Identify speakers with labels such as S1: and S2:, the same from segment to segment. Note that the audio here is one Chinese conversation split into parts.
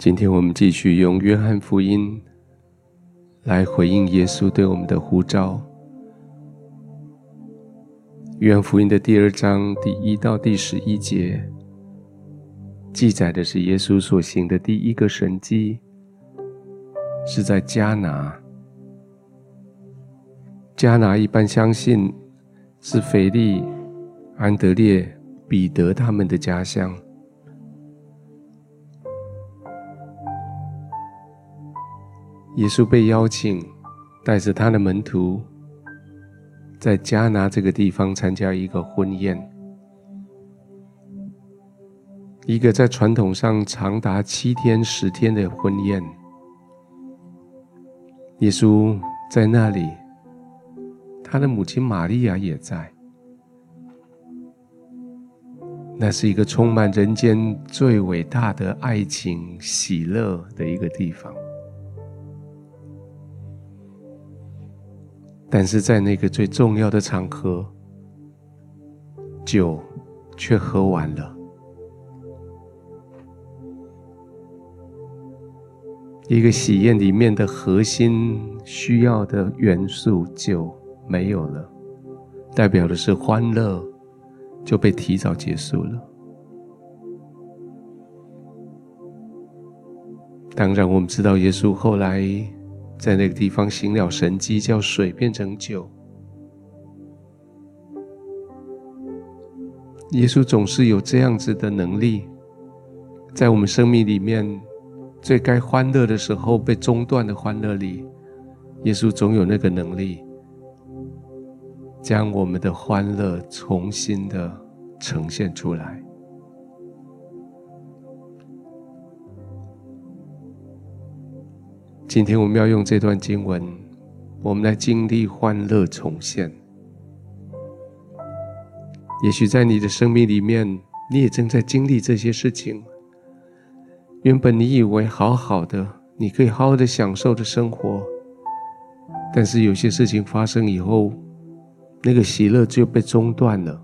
S1: 今天我们继续用约翰福音来回应耶稣对我们的呼召。约翰福音的第二章第一到第十一节，记载的是耶稣所行的第一个神迹，是在迦拿。迦拿一般相信是腓力、安德烈、彼得他们的家乡。耶稣被邀请，带着他的门徒，在迦拿这个地方参加一个婚宴，一个在传统上长达七天、十天的婚宴。耶稣在那里，他的母亲玛利亚也在。那是一个充满人间最伟大的爱情、喜乐的一个地方。但是在那个最重要的场合，酒却喝完了。一个喜宴里面的核心需要的元素就没有了，代表的是欢乐就被提早结束了。当然，我们知道耶稣后来。在那个地方行了神迹，叫水变成酒。耶稣总是有这样子的能力，在我们生命里面最该欢乐的时候被中断的欢乐里，耶稣总有那个能力，将我们的欢乐重新的呈现出来。今天我们要用这段经文，我们来经历欢乐重现。也许在你的生命里面，你也正在经历这些事情。原本你以为好好的，你可以好好的享受着生活，但是有些事情发生以后，那个喜乐就被中断了，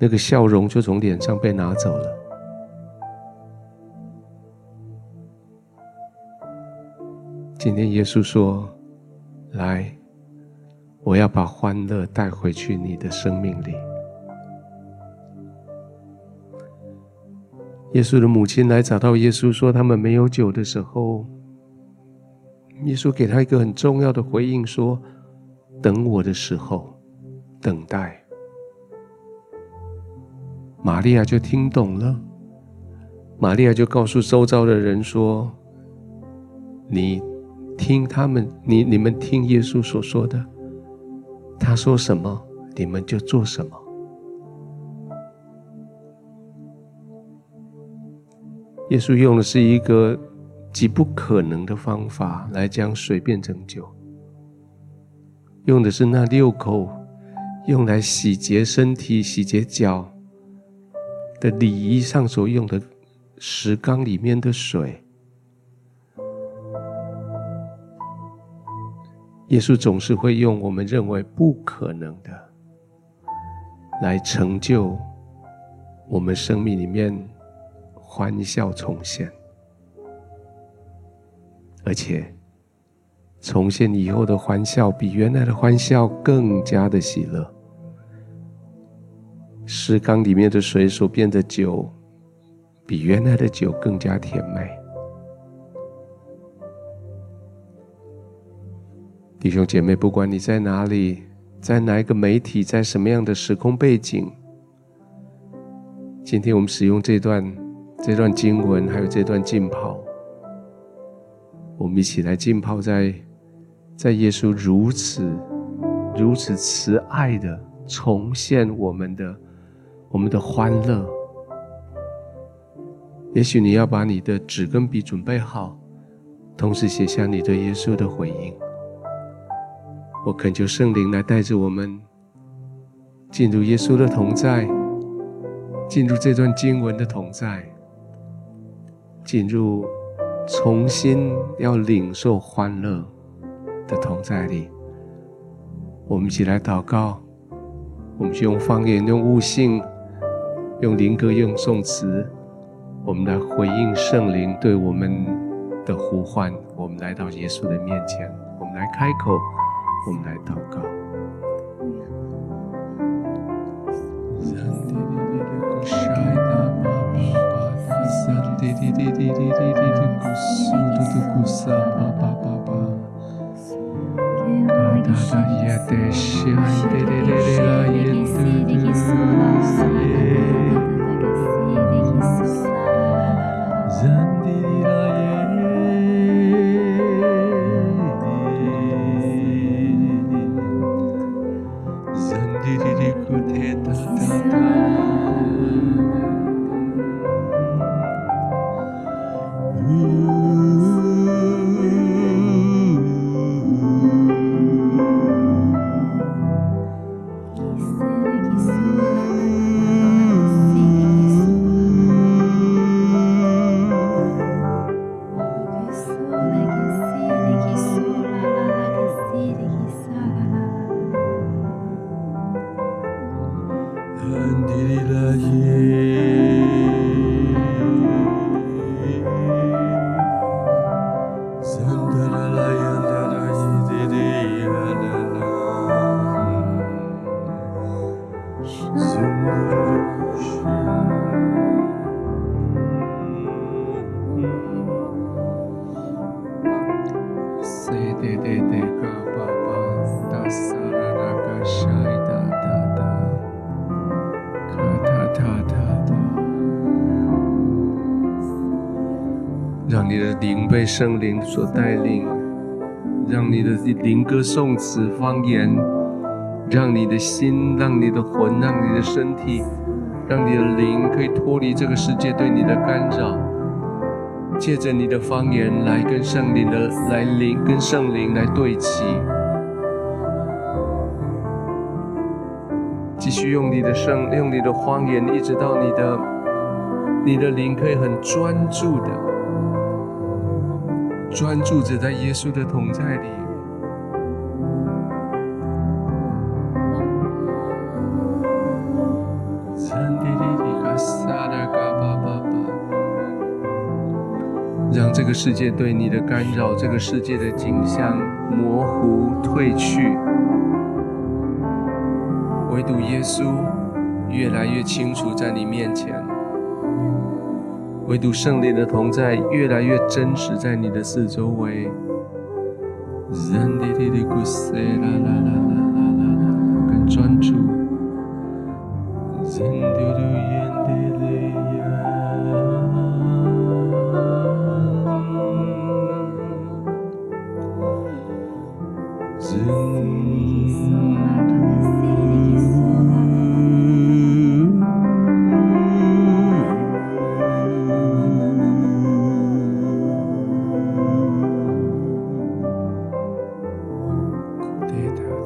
S1: 那个笑容就从脸上被拿走了。今天耶稣说：“来，我要把欢乐带回去你的生命里。”耶稣的母亲来找到耶稣，说他们没有酒的时候，耶稣给他一个很重要的回应，说：“等我的时候，等待。”玛利亚就听懂了，玛利亚就告诉周遭的人说：“你。”听他们，你你们听耶稣所说的，他说什么，你们就做什么。耶稣用的是一个极不可能的方法来将水变成酒，用的是那六口用来洗洁身体、洗洁脚的礼仪上所用的石缸里面的水。耶稣总是会用我们认为不可能的，来成就我们生命里面欢笑重现，而且重现以后的欢笑比原来的欢笑更加的喜乐。石缸里面的水所变的酒，比原来的酒更加甜美。弟兄姐妹，不管你在哪里，在哪一个媒体，在什么样的时空背景，今天我们使用这段这段经文，还有这段浸泡，我们一起来浸泡在在耶稣如此如此慈爱的重现我们的我们的欢乐。也许你要把你的纸跟笔准备好，同时写下你对耶稣的回应。我恳求圣灵来带着我们进入耶稣的同在，进入这段经文的同在，进入重新要领受欢乐的同在里。我们一起来祷告，我们就用方言、用悟性、用灵歌、用颂词，我们来回应圣灵对我们的呼唤。我们来到耶稣的面前，我们来开口，我们来祷告。圣灵所带领，让你的灵歌颂词方言，让你的心，让你的魂，让你的身体，让你的灵可以脱离这个世界对你的干扰，借着你的方言来跟圣灵的来灵跟圣灵来对齐，继续用你的圣用你的方言，一直到你的你的灵可以很专注的。专注着在耶稣的同在里，让这个世界对你的干扰，这个世界的景象模糊褪去，唯独耶稣越来越清楚在你面前。唯独圣灵的同在越来越真实，在你的四周围。更专注。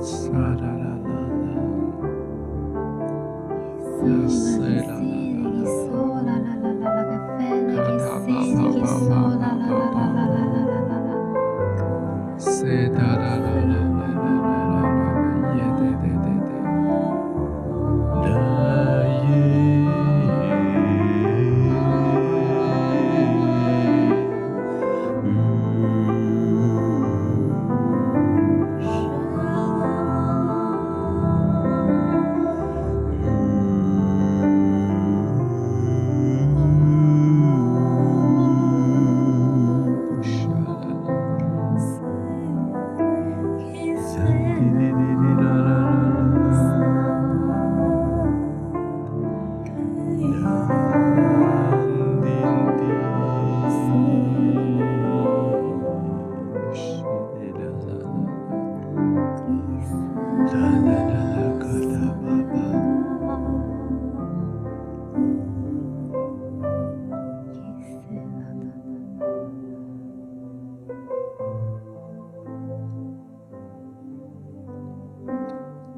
S1: outside. Uh,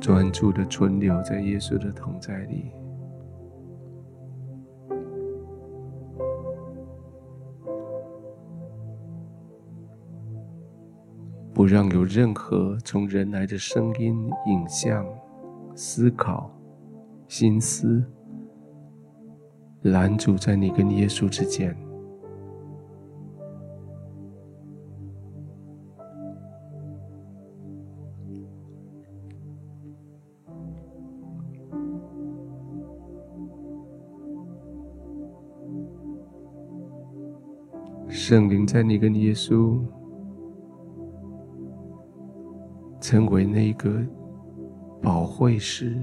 S1: 专注的存留在耶稣的同在里，不让有任何从人来的声音、影像、思考、心思拦阻在你跟耶稣之间。圣灵在你跟耶稣成为那个保惠师，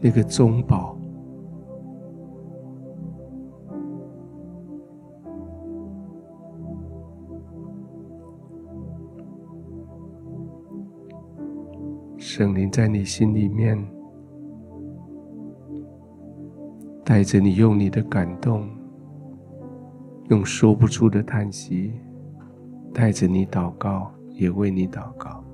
S1: 那个中保。圣灵在你心里面，带着你用你的感动。用说不出的叹息，带着你祷告，也为你祷告。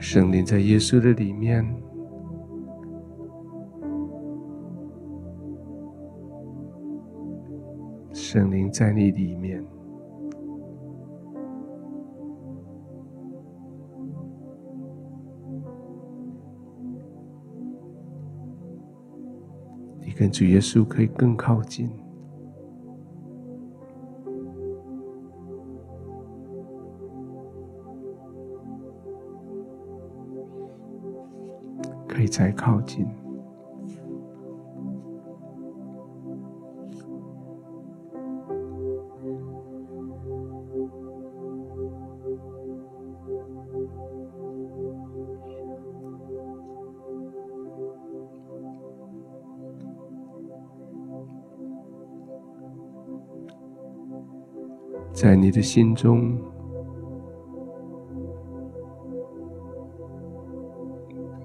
S1: 圣灵在耶稣的里面，圣灵在你里面。跟主耶稣可以更靠近，可以再靠近。的心中，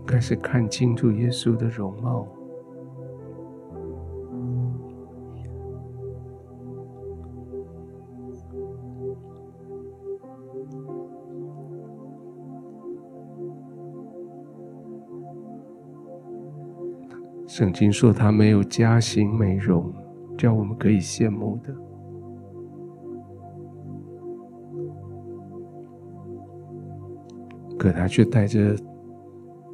S1: 开始看清楚耶稣的容貌，圣经说他没有佳形美容，叫我们可以羡慕的。可他却带着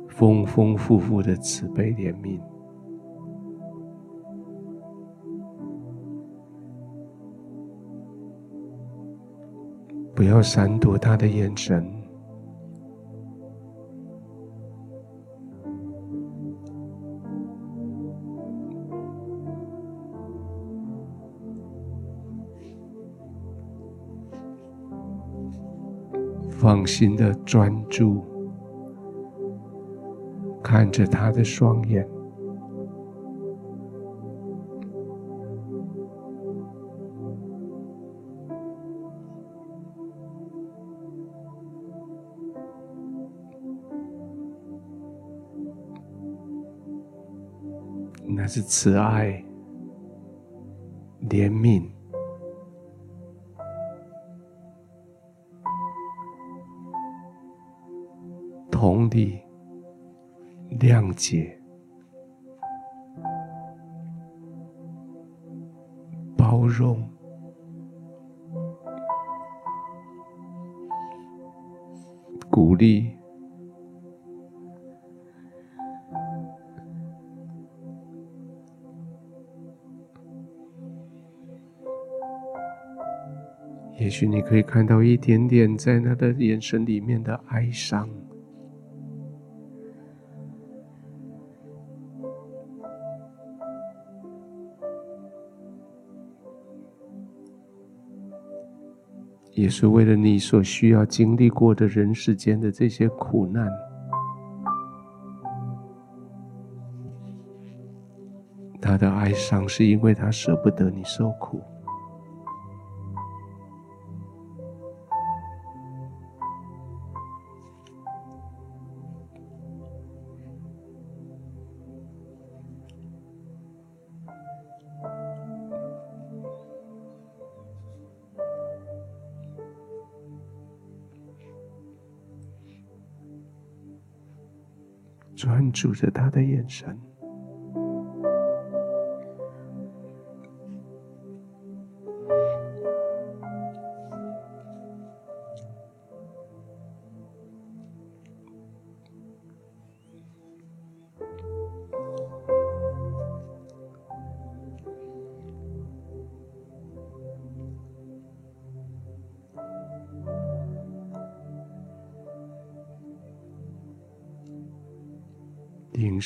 S1: 丰丰富富的慈悲怜悯，不要闪躲他的眼神，放心的专注，看着他的双眼，那是慈爱、怜悯。同理、谅解、包容、鼓励，也许你可以看到一点点在他的眼神里面的哀伤。也是为了你所需要经历过的人世间的这些苦难，他的哀伤是因为他舍不得你受苦。专注着他的眼神，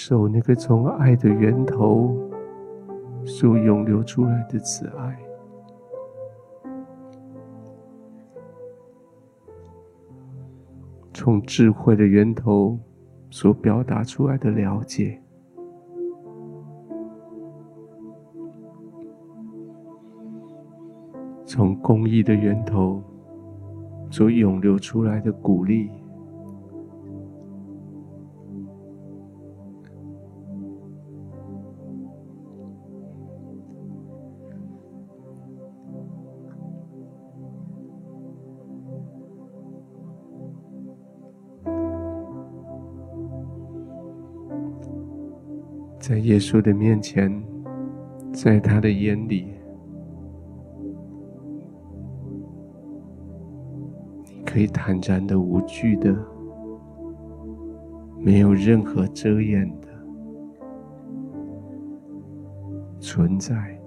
S1: 受那个从爱的源头所涌流出来的慈爱，从智慧的源头所表达出来的了解，从公益的源头所涌流出来的鼓励。在耶稣的面前，在他的眼里，你可以坦然的、无惧的，没有任何遮掩的存在。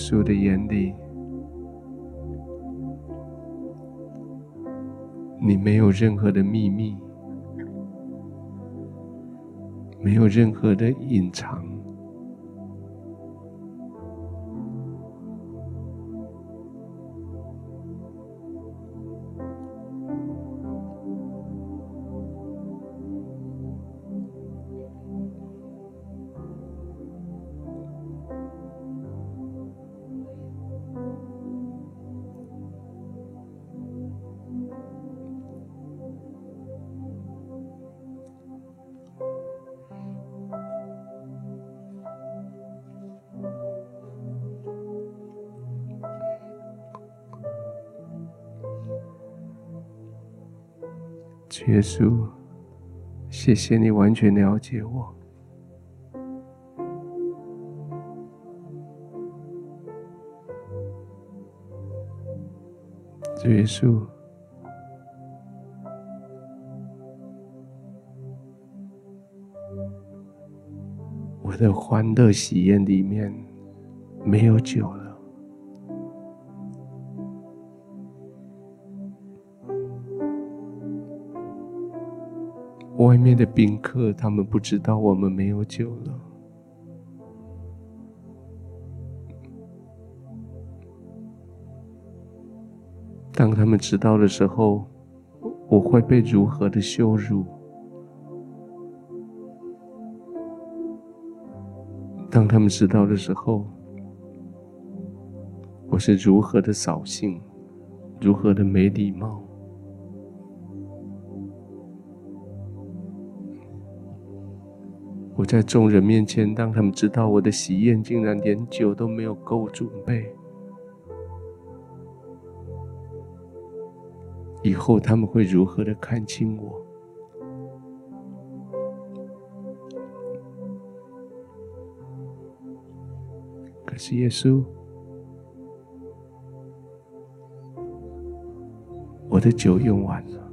S1: 稣的眼里，你没有任何的秘密，没有任何的隐藏。耶稣，谢谢你完全了解我。耶稣，我的欢乐喜宴里面没有酒了。外面的宾客，他们不知道我们没有酒了。当他们知道的时候，我会被如何的羞辱？当他们知道的时候，我是如何的扫兴，如何的没礼貌？我在众人面前，当他们知道我的喜宴竟然连酒都没有够准备，以后他们会如何的看轻我？可是耶稣，我的酒用完了。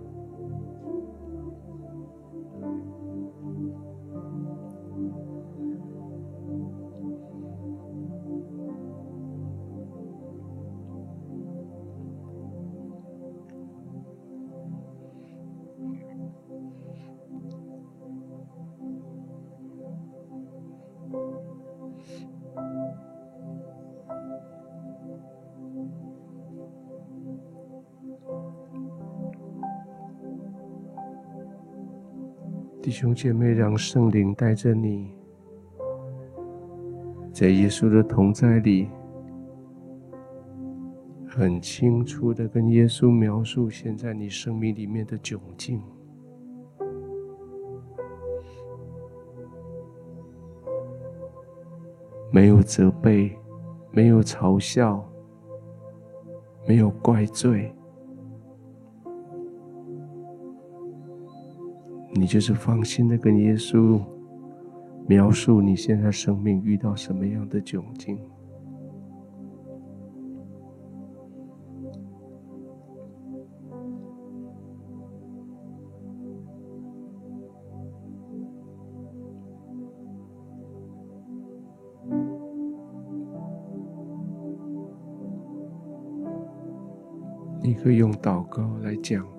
S1: 弟兄姐妹，让圣灵带着你，在耶稣的同在里，很清楚的跟耶稣描述现在你生命里面的窘境，没有责备，没有嘲笑，没有怪罪。你就是放心的跟耶稣描述你现在生命遇到什么样的窘境。你可以用祷告来讲。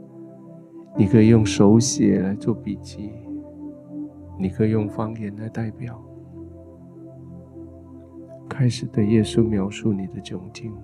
S1: 你可以用手写来做笔记，你可以用方言来代表。开始对耶稣描述你的窘境。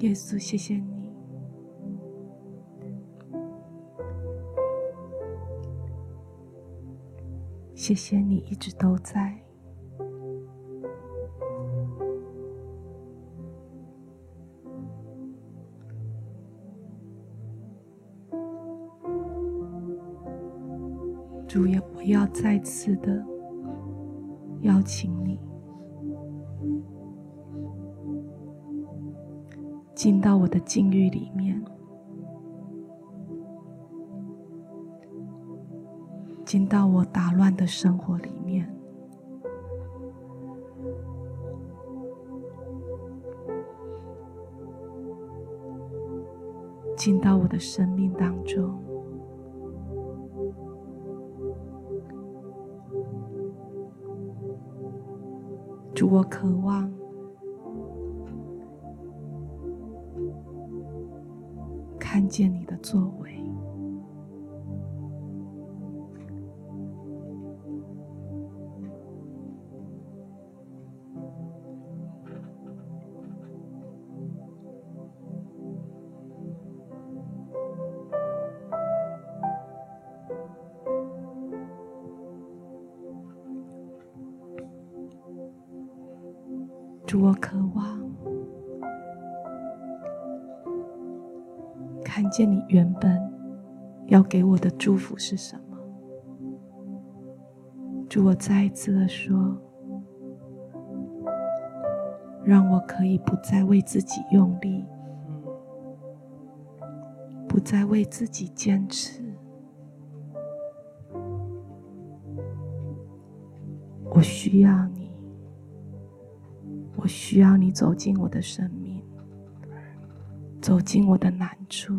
S2: 耶稣，谢谢你，谢谢你一直都在。主耶，我要再次的邀请你。进到我的境遇里面，进到我打乱的生活里面，进到我的生命当中，主，我渴望。见你的作为，主，我渴望。见你原本要给我的祝福是什么？祝，我再一次的说，让我可以不再为自己用力，不再为自己坚持。我需要你，我需要你走进我的生命。走进我的难处，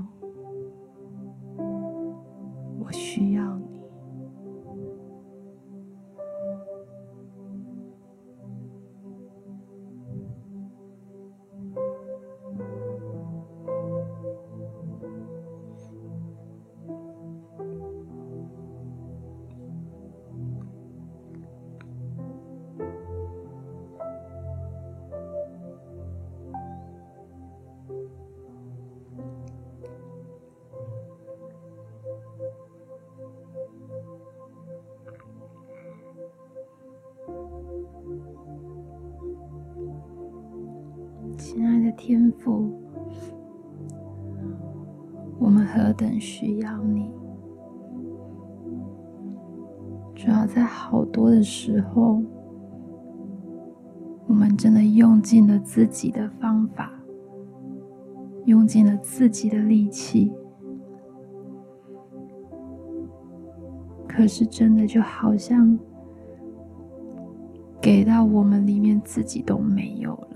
S2: 等需要你！主要在好多的时候，我们真的用尽了自己的方法，用尽了自己的力气，可是真的就好像给到我们里面自己都没有。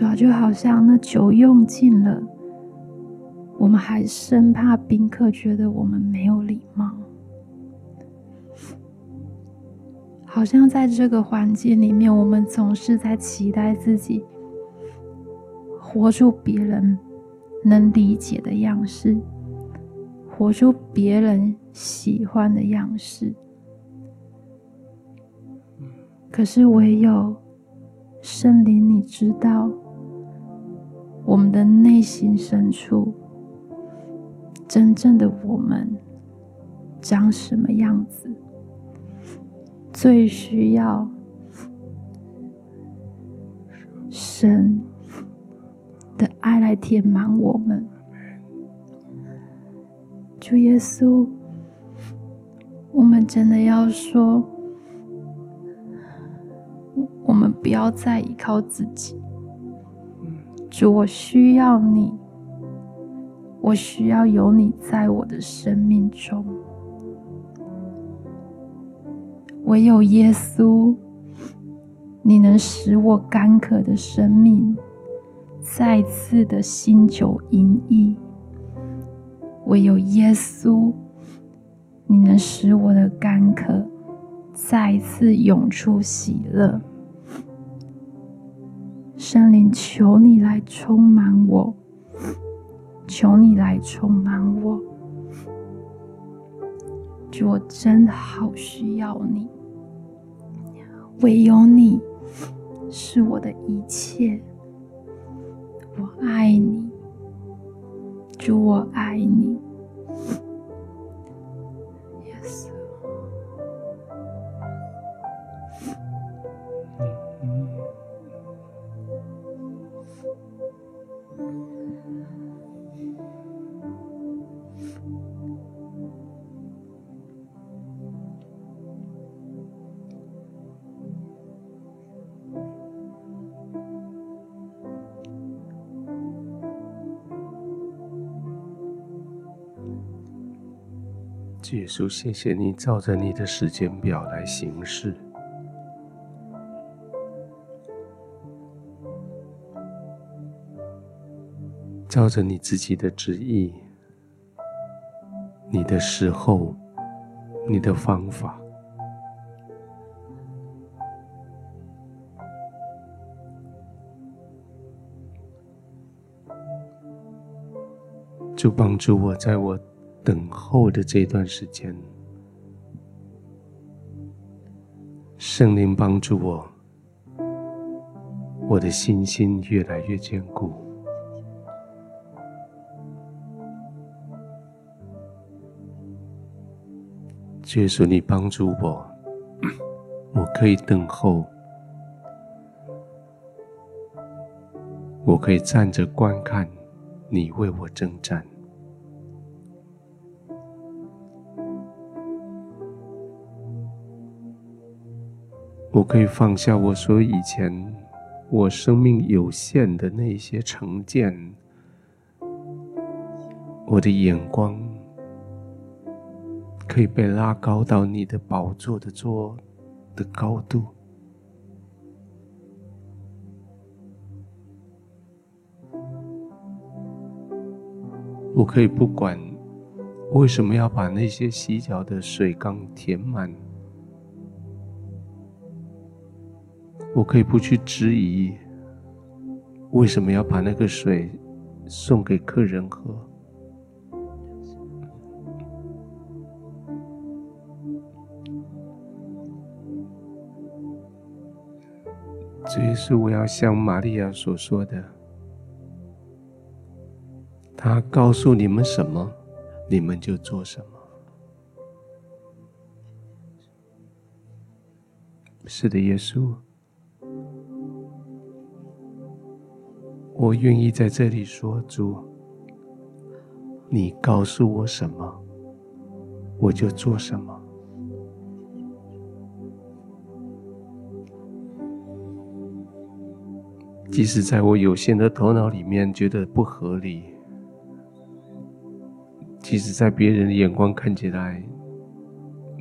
S2: 主要就好像那酒用尽了，我们还生怕宾客觉得我们没有礼貌，
S3: 好像在这个环境里面，我们总是在期待自己活出别人能理解的样式，活出别人喜欢的样式。可是唯有圣灵，你知道我们的内心深处，真正的我们长什么样子？最需要神的爱来填满我们。主耶稣，我们真的要说，我们不要再依靠自己。主，我需要你，我需要有你在我的生命中。唯有耶稣，你能使我干渴的生命再次的新酒盈溢；唯有耶稣，你能使我的干渴再次涌出喜乐。圣灵，求你来充满我，求你来充满我，主，我真的好需要你。唯有你是我的一切，我爱你，主，我爱你。
S1: 稣，谢谢你照着你的时间表来行事，照着你自己的旨意、你的时候、你的方法，就帮助我，在我。等候的这段时间，圣灵帮助我，我的信心越来越坚固。耶稣，你帮助我，我可以等候，我可以站着观看你为我征战。我可以放下我所以前我生命有限的那些成见，我的眼光可以被拉高到你的宝座的座的高度。我可以不管为什么要把那些洗脚的水缸填满。我可以不去质疑，为什么要把那个水送给客人喝？这也是我要像玛利亚所说的，他告诉你们什么，你们就做什么。是的，耶稣。我愿意在这里说：“主，你告诉我什么，我就做什么。即使在我有限的头脑里面觉得不合理，即使在别人的眼光看起来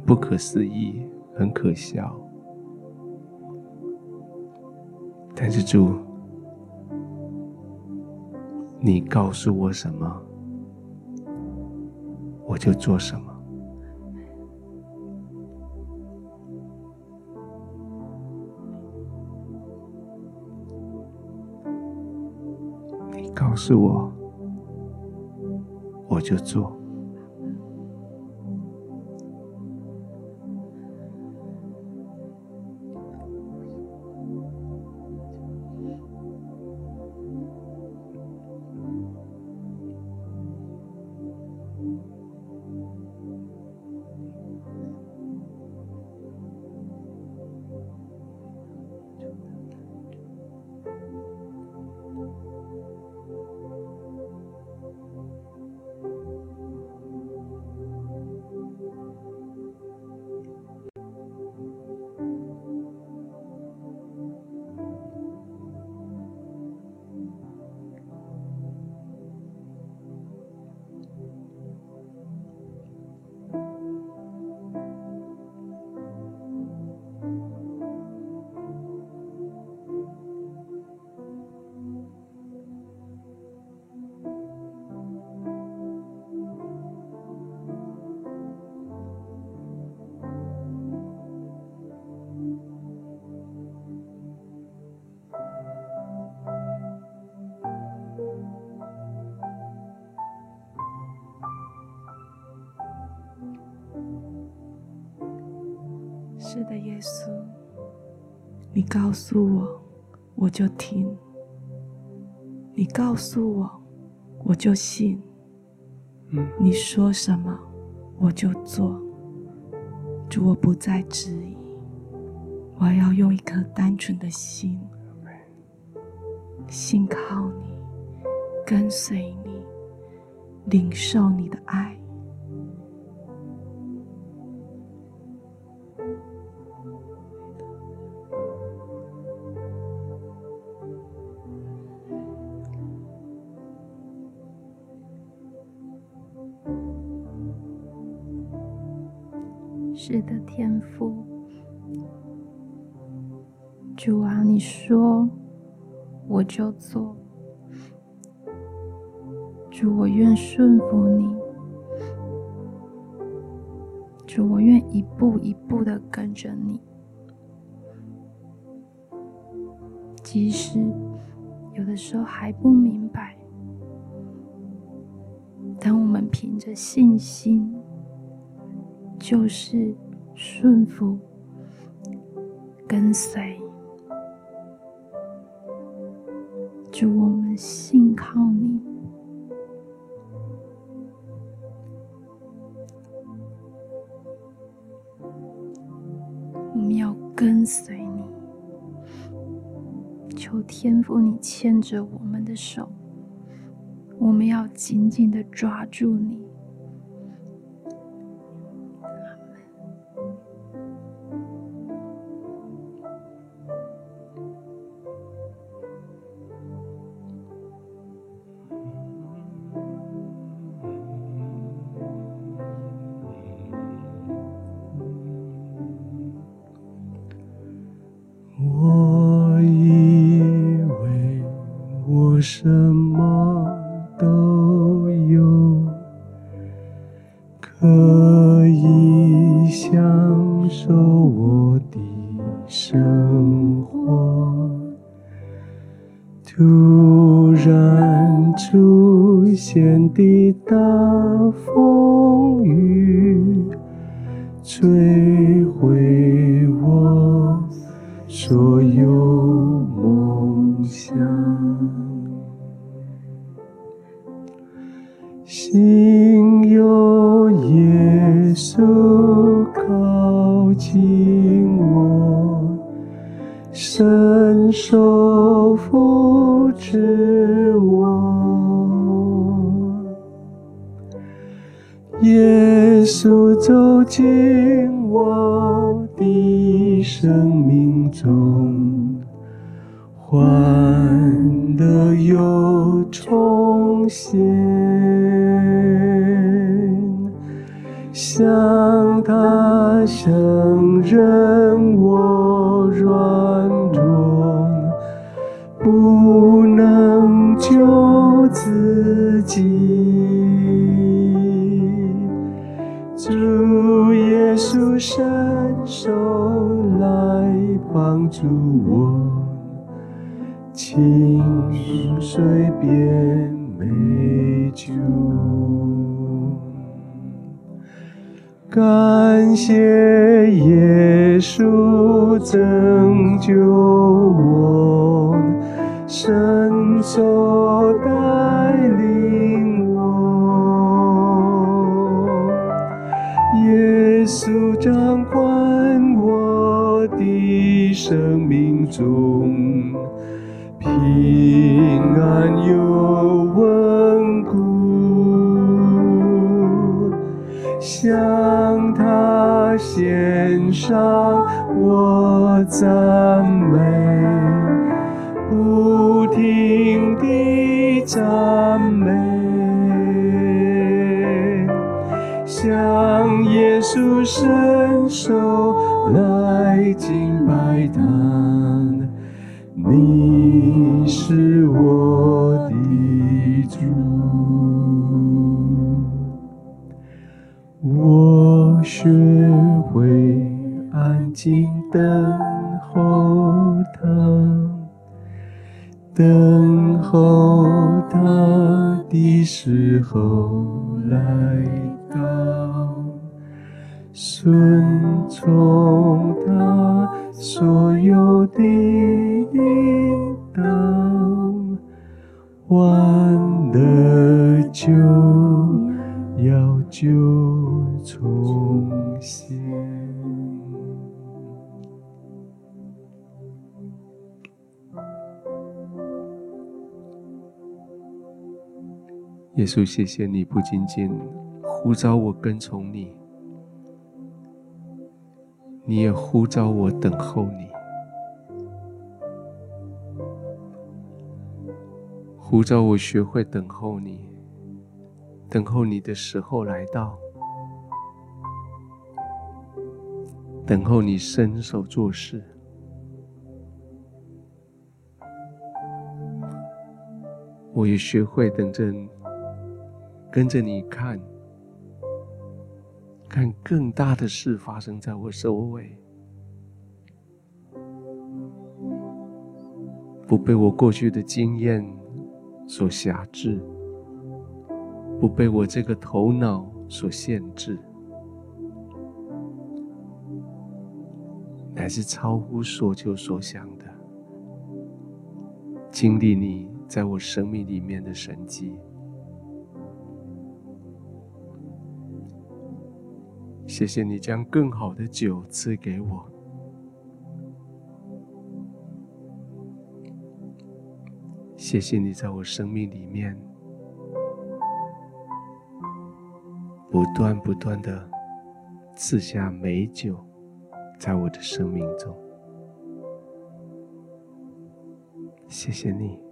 S1: 不可思议、很可笑，但是主。”你告诉我什么我就做什么。你告诉我我就做。
S2: 是的，耶稣，你告诉我，我就听；你告诉我，我就信。
S1: 嗯，
S2: 你说什么，我就做。主，我不再质疑，我要用一颗单纯的心，信靠你，跟随你，领受你的
S3: 爱。的，天赋，主啊，你说我就做，主，我愿顺服你，主，我愿一步一步的跟着你，即使有的时候还不明白，但我们凭着信心。就是顺服、跟随，主，我们信靠你，我们要跟随你，求天父你牵着我们的手，我们要紧紧的抓住你。
S1: 突然出现的大风雨吹进我的生命中，换得又重现，向他承认帮助我，清水变美酒。感谢耶稣拯救我，伸手带领我，耶稣掌管生命中，平安又稳固，向他献上我赞美，不停地赞美，向耶稣伸手来敬拜他。你是我的主，我学会安静等候他，等候他的时候来到，顺从他所有的引导，欢乐就要就重现。耶稣，谢谢你不仅仅呼召我跟从你。你也呼召我等候你，呼召我学会等候你，等候你的时候来到，等候你伸手做事。我也学会等着，跟着你看。看更大的事发生在我周围，不被我过去的经验所辖制，不被我这个头脑所限制，乃是超乎所求所想的，经历你在我生命里面的神迹。谢谢你将更好的酒赐给我，谢谢你在我生命里面不断不断的赐下美酒，在我的生命中，谢谢你。